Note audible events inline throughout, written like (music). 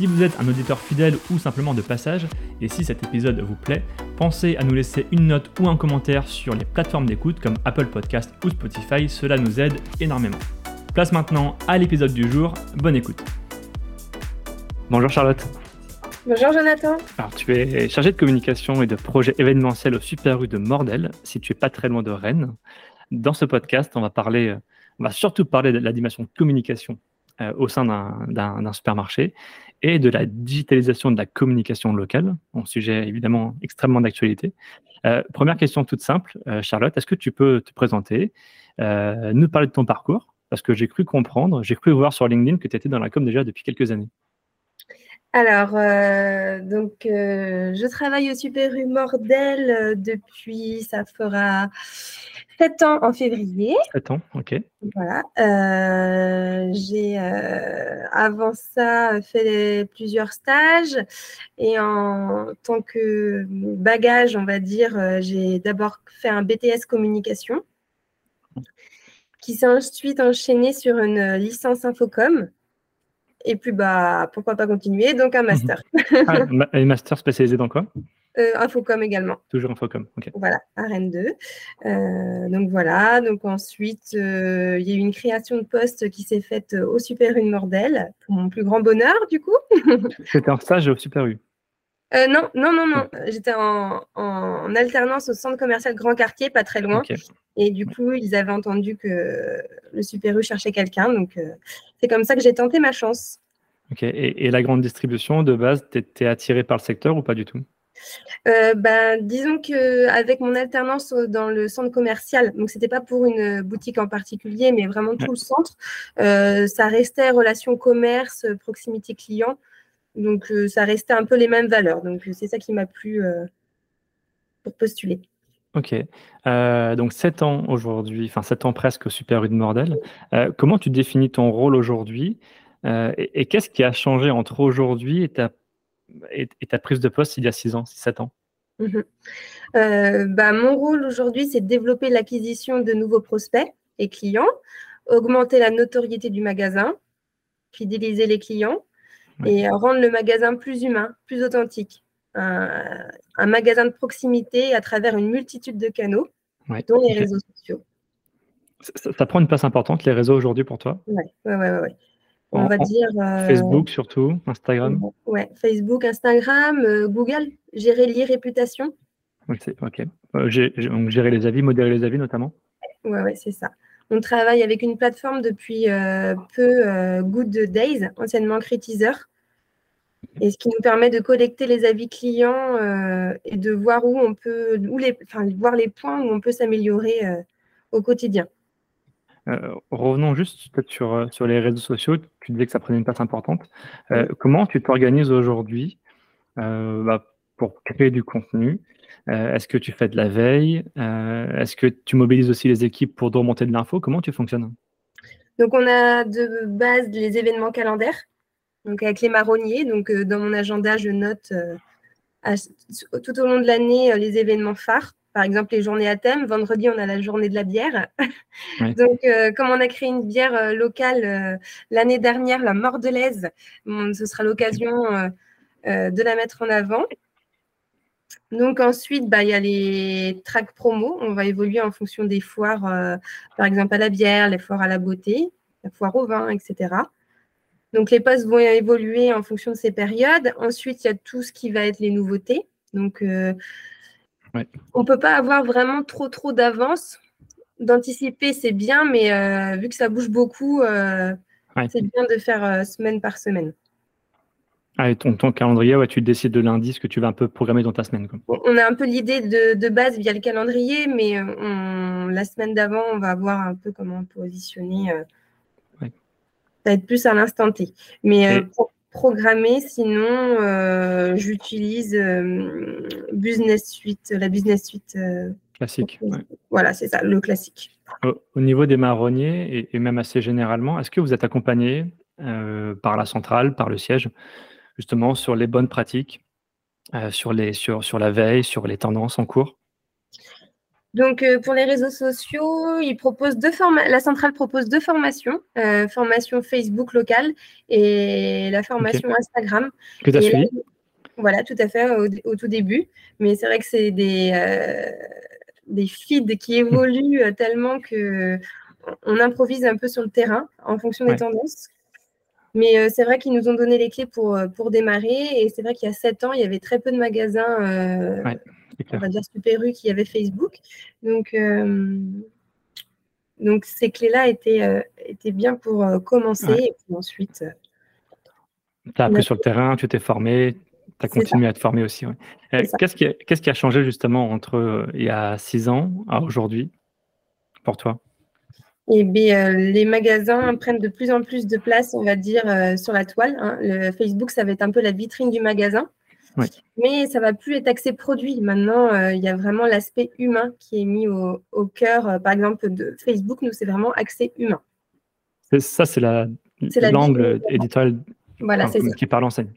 Si vous êtes un auditeur fidèle ou simplement de passage, et si cet épisode vous plaît, pensez à nous laisser une note ou un commentaire sur les plateformes d'écoute comme Apple Podcast ou Spotify, cela nous aide énormément. Place maintenant à l'épisode du jour, bonne écoute. Bonjour Charlotte. Bonjour Jonathan. Alors tu es chargé de communication et de projets événementiels au Super U de Mordel, situé pas très loin de Rennes. Dans ce podcast, on va parler, on va surtout parler de la dimension communication euh, au sein d'un supermarché et de la digitalisation de la communication locale, un sujet évidemment extrêmement d'actualité. Euh, première question toute simple, euh, Charlotte, est-ce que tu peux te présenter, nous parler de ton parcours? Parce que j'ai cru comprendre, j'ai cru voir sur LinkedIn que tu étais dans la com déjà depuis quelques années. Alors, donc, je travaille au Super U Mordel depuis, ça fera 7 ans en février. 7 ans, ok. Voilà. Euh, j'ai euh, avant ça fait plusieurs stages et en tant que bagage, on va dire, euh, j'ai d'abord fait un BTS communication qui s'est ensuite enchaîné sur une licence Infocom. Et puis, bah, pourquoi pas continuer? Donc, un master. ah, (laughs) un master spécialisé dans quoi? Euh, Infocom également. Toujours Infocom, ok. Voilà, à Rennes 2. Euh, donc voilà, donc ensuite, euh, il y a eu une création de poste qui s'est faite au Super U de Mordel, pour mon plus grand bonheur, du coup. C'était un stage au Super U Non, non, non, non. J'étais en, alternance au centre commercial Grand Quartier, pas très loin. Et du coup, ils avaient entendu que le Super U cherchait quelqu'un. Donc, c'est comme ça que j'ai tenté ma chance. Ok. Et, et, la grande distribution, de base, tu étais attiré par le secteur ou pas du tout? Euh, ben, disons qu'avec mon alternance dans le centre commercial, donc c'était pas pour une boutique en particulier, mais vraiment tout le centre, euh, ça restait relation commerce, proximité client. Donc euh, ça restait un peu les mêmes valeurs. Donc c'est ça qui m'a plu pour postuler. Ok. donc 7 ans aujourd'hui, enfin 7 ans presque au Super U de Mordel. comment tu définis ton rôle aujourd'hui? Et, et qu'est-ce qui a changé entre aujourd'hui et ta et, ta prise de poste il y a 6 ans, 7 ans? Mhm. euh, bah, Mon rôle aujourd'hui, c'est de développer l'acquisition de nouveaux prospects et clients, augmenter la notoriété du magasin, fidéliser les clients et rendre le magasin plus humain, plus authentique. Un, magasin de proximité à travers une multitude de canaux, dont les réseaux sociaux. Ça, prend une place importante, les réseaux aujourd'hui pour toi? Oui, oui, oui. On va dire. Euh, Facebook surtout, Instagram? Ouais, Facebook, Instagram, euh, Google, gérer l'e-réputation. Ok. Euh, gérer les avis, modérer les avis notamment? Ouais, ouais, c'est ça. On travaille avec une plateforme depuis peu, Good Days, anciennement Critizer. Et ce qui nous permet de collecter les avis clients et de voir où on peut, où les, enfin, voir les points où on peut s'améliorer au quotidien. Euh, revenons juste peut-être sur, euh, sur les réseaux sociaux. Tu disais que ça prenait une place importante. Euh, comment tu t'organises aujourd'hui bah, pour créer du contenu? Est-ce que tu fais de la veille? Est-ce que tu mobilises aussi les équipes pour remonter de l'info? Comment tu fonctionnes? Donc, on a de base les événements calendaires, donc avec les marronniers. Donc, dans mon agenda, je note tout au long de l'année les événements phares par exemple les journées à thème. Vendredi, on a la journée de la bière. (laughs) Donc, euh, comme on a créé une bière euh, locale euh, l'année dernière, la Mordelaise, ce sera l'occasion de la mettre en avant. Donc ensuite, bah, il y a les tracks promo. On va évoluer en fonction des foires, par exemple à la bière, les foires à la beauté, la foire au vin, etc. Donc les postes vont évoluer en fonction de ces périodes. Ensuite, il y a tout ce qui va être les nouveautés. Donc on ne peut pas avoir vraiment trop trop d'avance. D'anticiper, c'est bien, mais euh, vu que ça bouge beaucoup, euh, c'est bien de faire euh, semaine par semaine. Ah, et ton, calendrier, ouais, tu décides de lundi ce que tu vas un peu programmer dans ta semaine. On a un peu l'idée de, base via le calendrier, mais la semaine d'avant, on va voir un peu comment positionner. Ça va être plus à l'instant T. Mais programmer. Sinon, j'utilise Business Suite, la Business Suite. classique. Voilà, c'est ça, le classique. Au, niveau des marronniers et, même assez généralement, est-ce que vous êtes accompagné par la centrale, par le siège, justement sur les bonnes pratiques, sur, les, sur, sur la veille, sur les tendances en cours donc, euh, pour les réseaux sociaux, ils proposent deux la centrale propose deux formations, euh, formation Facebook locale et la formation Instagram. Que tu as suivi? Voilà, tout à fait, au, tout début. Mais c'est vrai que c'est des, euh, des feeds qui évoluent tellement que on improvise un peu sur le terrain en fonction des tendances. Mais c'est vrai qu'ils nous ont donné les clés pour, pour démarrer. Et c'est vrai qu'il y a sept ans, il y avait très peu de magasins on va dire Super qui avait Facebook. Donc, euh, donc ces clés-là étaient, euh, étaient bien pour euh, commencer. Et puis ensuite. tu as appris sur le terrain, tu t'es formé, tu as continué à te former aussi. Qu'est-ce qui, qui, a changé justement entre il y a six ans à aujourd'hui pour toi? Eh bien, les magasins prennent de plus en plus de place, on va dire, sur la toile. Hein. Le Facebook, ça va être un peu la vitrine du magasin. Mais ça va plus être axé produit. Maintenant, euh, il y a vraiment l'aspect humain qui est mis au, cœur. Euh, par exemple, de Facebook, nous, c'est vraiment axé humain. Ça, c'est l'angle éditorial voilà, qui parle en scène.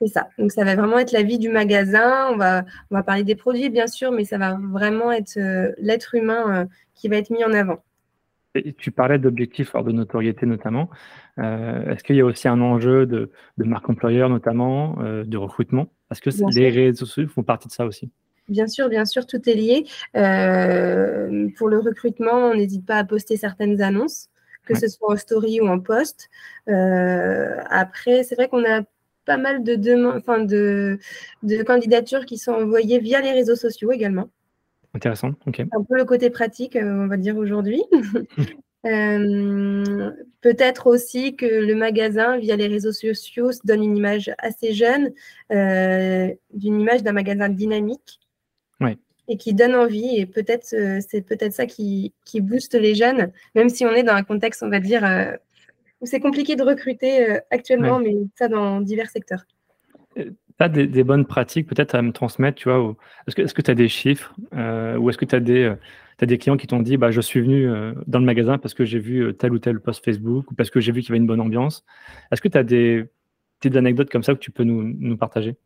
C'est ça. Donc, ça va vraiment être la vie du magasin. On va, on va parler des produits, bien sûr, mais ça va vraiment être euh, l'être humain qui va être mis en avant. Et tu parlais d'objectifs hors de notoriété notamment. Est-ce qu'il y a aussi un enjeu de, de marque employeur notamment, de recrutement? Parce que les réseaux sociaux font partie de ça aussi. Bien sûr, bien sûr, tout est lié. Euh, pour le recrutement, on n'hésite pas à poster certaines annonces, que ce soit en story ou en post. Euh, après, c'est vrai qu'on a pas mal de, enfin de, de, candidatures qui sont envoyées via les réseaux sociaux également. Intéressant, ok. Un peu le côté pratique, euh, on va dire aujourd'hui. (laughs) Euh, peut-être aussi que le magasin, via les réseaux sociaux, se donne une image assez jeune, euh, d'une image d'un magasin dynamique. Et qui donne envie. Et peut-être, euh, c'est peut-être ça qui, qui, booste les jeunes, même si on est dans un contexte, on va dire, où c'est compliqué de recruter actuellement, mais ça dans divers secteurs. As des, bonnes pratiques peut-être à me transmettre, tu vois Est-ce que tu as des chiffres ou est-ce que tu as des as des clients qui t'ont dit bah, Je suis venu euh, dans le magasin parce que j'ai vu euh, tel ou tel post Facebook ou parce que j'ai vu qu'il y avait une bonne ambiance. Est-ce que tu as des petites anecdotes comme ça que tu peux nous, nous partager?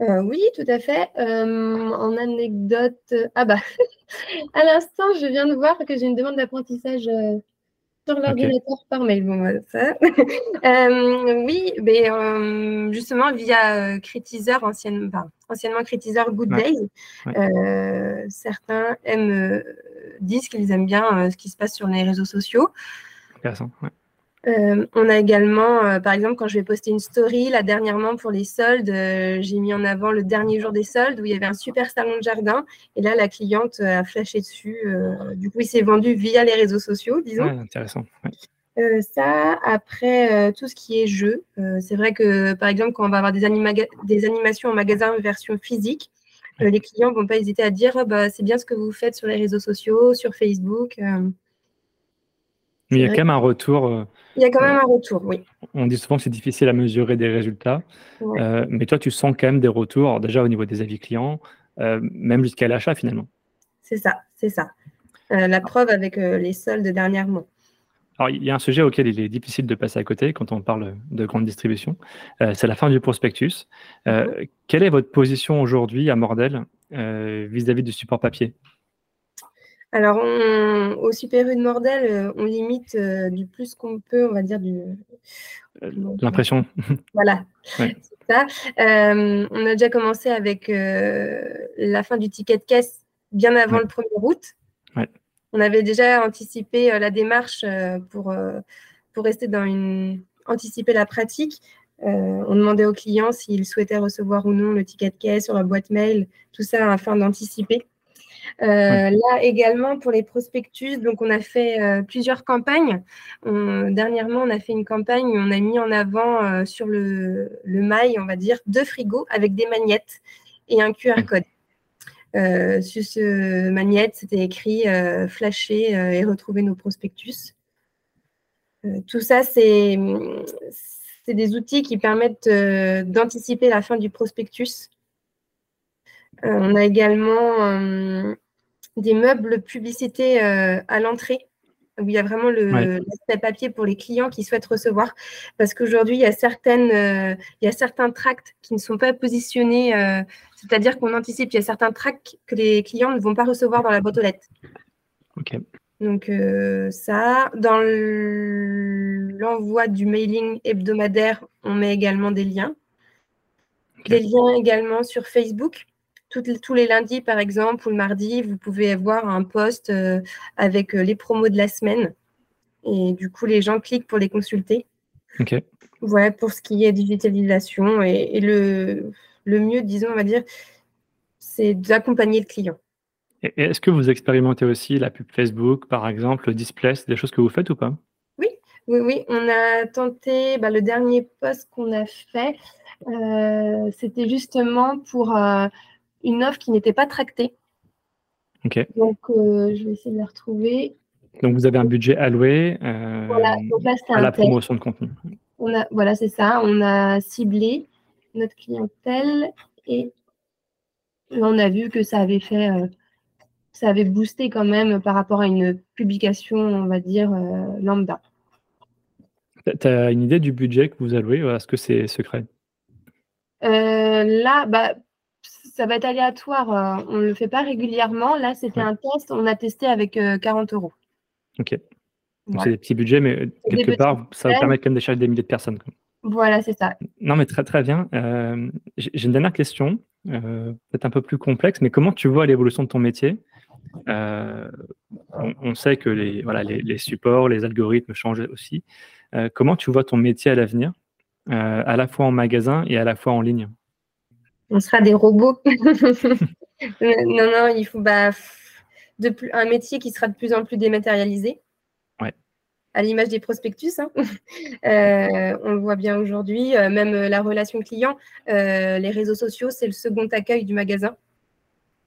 Euh, oui, tout à fait. en anecdote, ah bah, (laughs) à l'instant, je viens de voir que j'ai une demande d'apprentissage sur l'ordinateur par mail. Bon, ça. (laughs) Euh, oui, mais, euh, justement, via euh, Critiseur, anciennement, anciennement Critiseur Good Days, certains aiment, disent qu'ils aiment bien ce qui se passe sur les réseaux sociaux. Intéressant, euh, on a également, euh, par exemple, quand je vais poster une story, là dernièrement pour les soldes, euh, j'ai mis en avant le dernier jour des soldes où il y avait un super salon de jardin. Et là, la cliente a flashé dessus. du coup, il s'est vendu via les réseaux sociaux, disons. intéressant. ça, après, tout ce qui est jeu. c'est vrai que, par exemple, quand on va avoir des, des animations en magasin version physique, les clients ne vont pas hésiter à dire bah, c'est bien ce que vous faites sur les réseaux sociaux, sur Facebook. Mais il y a quand même un retour. Euh, il y a quand même un retour, oui. On dit souvent que c'est difficile à mesurer des résultats, euh, mais toi, tu sens quand même des retours, déjà au niveau des avis clients, euh, même jusqu'à l'achat finalement. C'est ça, c'est ça. la preuve avec les soldes dernièrement. Alors, il y a un sujet auquel il est difficile de passer à côté quand on parle de grande distribution, c'est la fin du prospectus. Mhm. Quelle est votre position aujourd'hui à Mordel vis-à-vis du support papier? Alors, au Super U de Mordel, euh, on limite euh, du plus qu'on peut, on va dire, du. Euh, l'impression. (laughs) Voilà, ça. on a déjà commencé avec la fin du ticket de caisse bien avant le 1er août. On avait déjà anticipé la démarche pour, pour rester dans une. anticiper la pratique. on demandait aux clients s'ils souhaitaient recevoir ou non le ticket de caisse sur la boîte mail, tout ça afin d'anticiper. Euh, là également pour les prospectus, donc on a fait euh, plusieurs campagnes. dernièrement, on a fait une campagne où on a mis en avant euh, sur le, le, mail, on va dire, deux frigos avec des magnettes et un QR code. sur ce magnette, c'était écrit flasher et retrouver nos prospectus. tout ça, c'est des outils qui permettent d'anticiper la fin du prospectus. On a également des meubles publicités à l'entrée où il y a vraiment l'aspect papier pour les clients qui souhaitent recevoir. Parce qu'aujourd'hui, il, y a certaines, euh, il y a certains tracts qui ne sont pas positionnés, euh, c'est-à-dire qu'on anticipe, il y a certains tracts que les clients ne vont pas recevoir dans la boîte aux lettres. OK. Donc euh, ça, dans l'envoi du mailing hebdomadaire, on met également des liens. Des liens également sur Facebook tous les lundis, par exemple, ou le mardi, vous pouvez avoir un post euh, avec euh, les promos de la semaine. Et du coup, les gens cliquent pour les consulter. Voilà, pour ce qui est digitalisation. Et, le, le, mieux, disons, on va dire, c'est d'accompagner le client. Et est-ce que vous expérimentez aussi la pub Facebook, par exemple, le display, c'est des choses que vous faites ou pas? Oui, oui, oui. On a tenté, bah, le dernier post qu'on a fait, euh, c'était justement pour une offre qui n'était pas tractée. Donc, euh, je vais essayer de la retrouver. Donc, vous avez un budget alloué euh, à la promotion de contenu. On a, voilà, c'est ça. On a ciblé notre clientèle et on a vu que ça avait fait, euh, ça avait boosté quand même par rapport à une publication, on va dire, lambda. Tu as une idée du budget que vous allouez Est-ce que c'est secret? Là, bah, ça va être aléatoire. Euh, on ne le fait pas régulièrement. Là, c'était un test. On a testé avec 40 euh, euros. Ok. Donc, c'est des petits budgets, mais euh, quelque part, ça va permettre quand même d'échanger des milliers de personnes. Voilà, c'est ça. Non, mais très, très bien. J'ai une dernière question, peut-être un peu plus complexe, mais comment tu vois l'évolution de ton métier? On, sait que les, voilà, les, supports, les algorithmes changent aussi. comment tu vois ton métier à l'avenir, à la fois en magasin et à la fois en ligne? On sera des robots. (laughs) non, non, il faut bah, de plus, un métier qui sera de plus en plus dématérialisé. Ouais. À l'image des prospectus. Hein. (laughs) Euh, on le voit bien aujourd'hui, euh, même la relation client, euh, les réseaux sociaux, c'est le second accueil du magasin.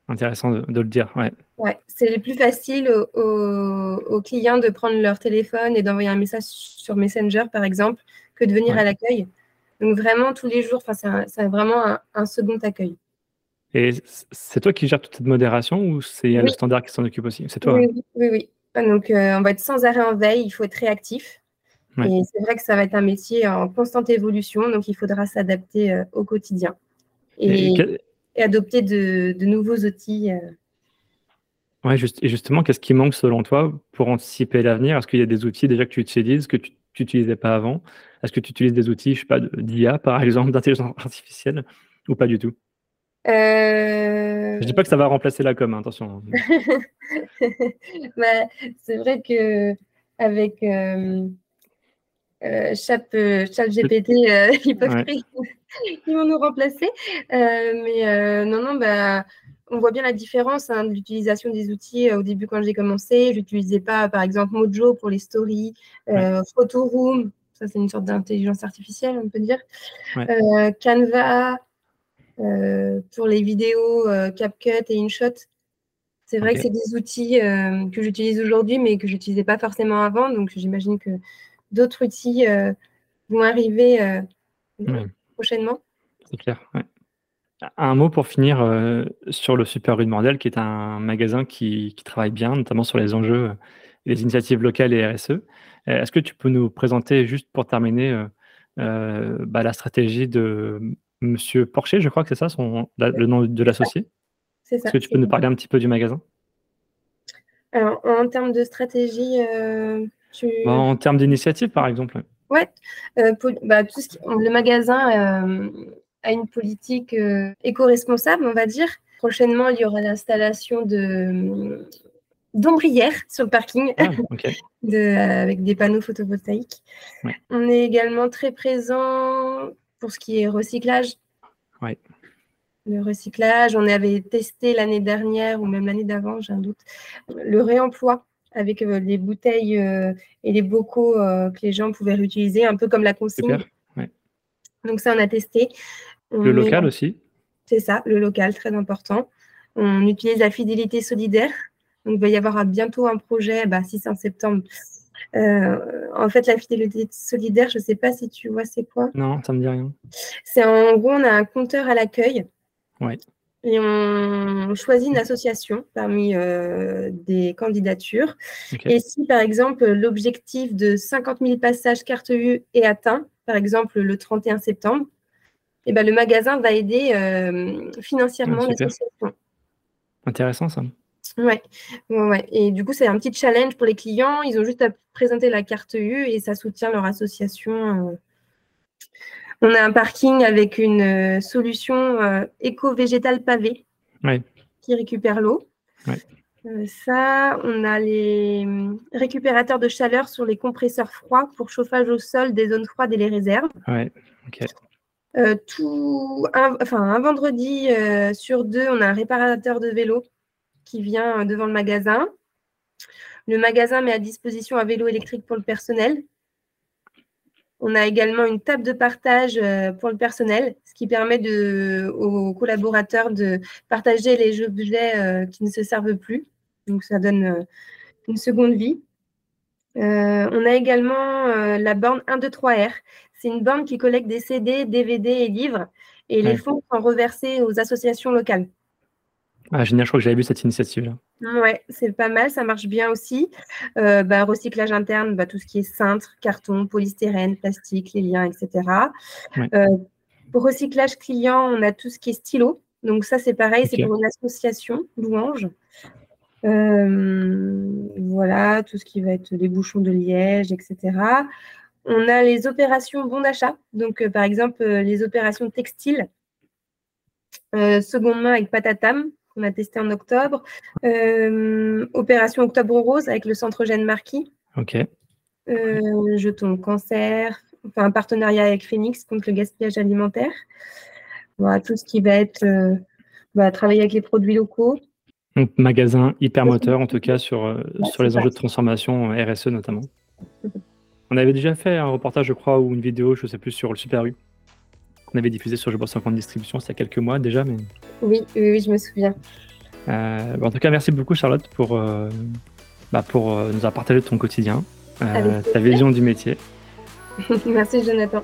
Intéressant de, le dire, ouais. ouais c'est le plus facile aux, clients de prendre leur téléphone et d'envoyer un message sur Messenger, par exemple, que de venir à l'accueil. Donc vraiment, tous les jours, c'est vraiment un, second accueil. Et c'est toi qui gères toute cette modération ou c'est le standard qui s'en occupe aussi? C'est toi Oui, oui, oui. Ah, donc euh, on va être sans arrêt en veille, il faut être réactif. Et c'est vrai que ça va être un métier en constante évolution, donc il faudra s'adapter euh, au quotidien et, adopter de, nouveaux outils. Euh. Ouais, juste, et justement, qu'est-ce qui manque selon toi pour anticiper l'avenir? Est-ce qu'il y a des outils déjà que tu utilises, que tu n'utilisais pas avant? Est-ce que tu utilises des outils, je sais pas, d'IA par (laughs) exemple, d'intelligence artificielle ou pas du tout? Euh... Je dis pas que ça va remplacer la com, hein, attention. (laughs) bah, c'est vrai que avec euh, euh, euh, GPT, euh, (laughs) ils peuvent ils vont nous remplacer. mais non, non, bah, on voit bien la différence hein, de l'utilisation des outils. au début, quand j'ai commencé, je n'utilisais pas, par exemple, Mojo pour les stories, Photoroom, ça c'est une sorte d'intelligence artificielle, on peut dire, Canva pour les vidéos, CapCut et InShot. C'est vrai que c'est des outils que j'utilise aujourd'hui, mais que je n'utilisais pas forcément avant. Donc, j'imagine que d'autres outils vont arriver prochainement. C'est clair. Un mot pour finir euh, sur le Super Rue de Mordel, qui est un magasin qui, travaille bien, notamment sur les enjeux, les initiatives locales et RSE. Euh, est-ce que tu peux nous présenter, juste pour terminer, euh, bah, la stratégie de Monsieur Porcher, je crois que c'est ça son, le nom de l'associé? Est-ce que tu peux nous parler un petit peu du magasin? Alors, en termes de stratégie, tu... Bah, en termes d'initiative, par exemple. Ouais, bah, le magasin à une politique euh, éco-responsable, on va dire. Prochainement, il y aura l'installation de d'ombrières sur le parking ah, (laughs) de, avec des panneaux photovoltaïques. On est également très présent pour ce qui est recyclage. Ouais. Le recyclage, on avait testé l'année dernière ou même l'année d'avant, j'ai un doute, le réemploi avec euh, les bouteilles euh, et les bocaux que les gens pouvaient réutiliser, un peu comme la consigne. Donc ça, on a testé. Le local aussi C'est ça, le local, très important. On utilise la fidélité solidaire. Donc, il va y avoir bientôt un projet, bah, si c'est en septembre, en fait, la fidélité solidaire, je ne sais pas si tu vois c'est quoi. Non, ça me dit rien. C'est en gros, on a un compteur à l'accueil. Ouais. Et on choisit une association parmi des candidatures. Et si, par exemple, l'objectif de 50 000 passages carte U est atteint, par exemple le 31 septembre, eh ben, le magasin va aider financièrement Ah, l'association. Intéressant ça. Ouais. ouais, ouais. Et du coup, c'est un petit challenge pour les clients. Ils ont juste à présenter la carte U et ça soutient leur association. On a un parking avec une euh, solution euh, éco-végétale pavée Ouais. qui récupère l'eau. Ouais. Euh, ça, on a les récupérateurs de chaleur sur les compresseurs froids pour chauffage au sol des zones froides et les réserves. Ouais. Euh, tout, un, enfin, un vendredi euh, sur deux, on a un réparateur de vélo qui vient euh, devant le magasin. Le magasin met à disposition un vélo électrique pour le personnel. On a également une table de partage pour le personnel, ce qui permet aux collaborateurs de partager les objets qui ne se servent plus. Donc, ça donne une seconde vie. Euh, on a également euh, la borne 1, 2, 3 R. C'est une borne qui collecte des CD, DVD et livres. Et Ouais. les fonds sont reversés aux associations locales. Ah, génial, je crois que j'avais vu cette initiative-là. Ouais, c'est pas mal, ça marche bien aussi. Euh, bah, recyclage interne, bah, tout ce qui est cintre, carton, polystyrène, plastique, les liens, etc. Ouais. Euh, recyclage client, on a tout ce qui est stylo. Donc ça, c'est pareil, c'est pour une association, Louange. Euh, voilà, tout ce qui va être les bouchons de liège, etc. On a les opérations bon d'achat. Donc, euh, par exemple, euh, les opérations textiles, euh, seconde main avec Patatam, qu'on a testé en octobre. Euh, opération Octobre Rose avec le centre Jeanne Marquis. Ok. Euh, jetons cancer. Enfin, un partenariat avec Phoenix contre le gaspillage alimentaire. Voilà, tout ce qui va être euh, bah, travailler avec les produits locaux. Donc, magasin hyper moteur, en tout cas, sur, euh, Ouais, sur les enjeux de transformation euh, RSE notamment. (laughs) On avait déjà fait un reportage, je crois, ou une vidéo, je sais plus, sur le Super U. qu'on avait diffusé sur Je bosse en distribution, il y a quelques mois déjà. Mais... Oui, oui, oui, je me souviens. Euh, en tout cas, merci beaucoup, Charlotte, pour, euh, bah, pour euh, nous avoir partagé ton quotidien, ta vision du métier. (laughs) Merci, Jonathan.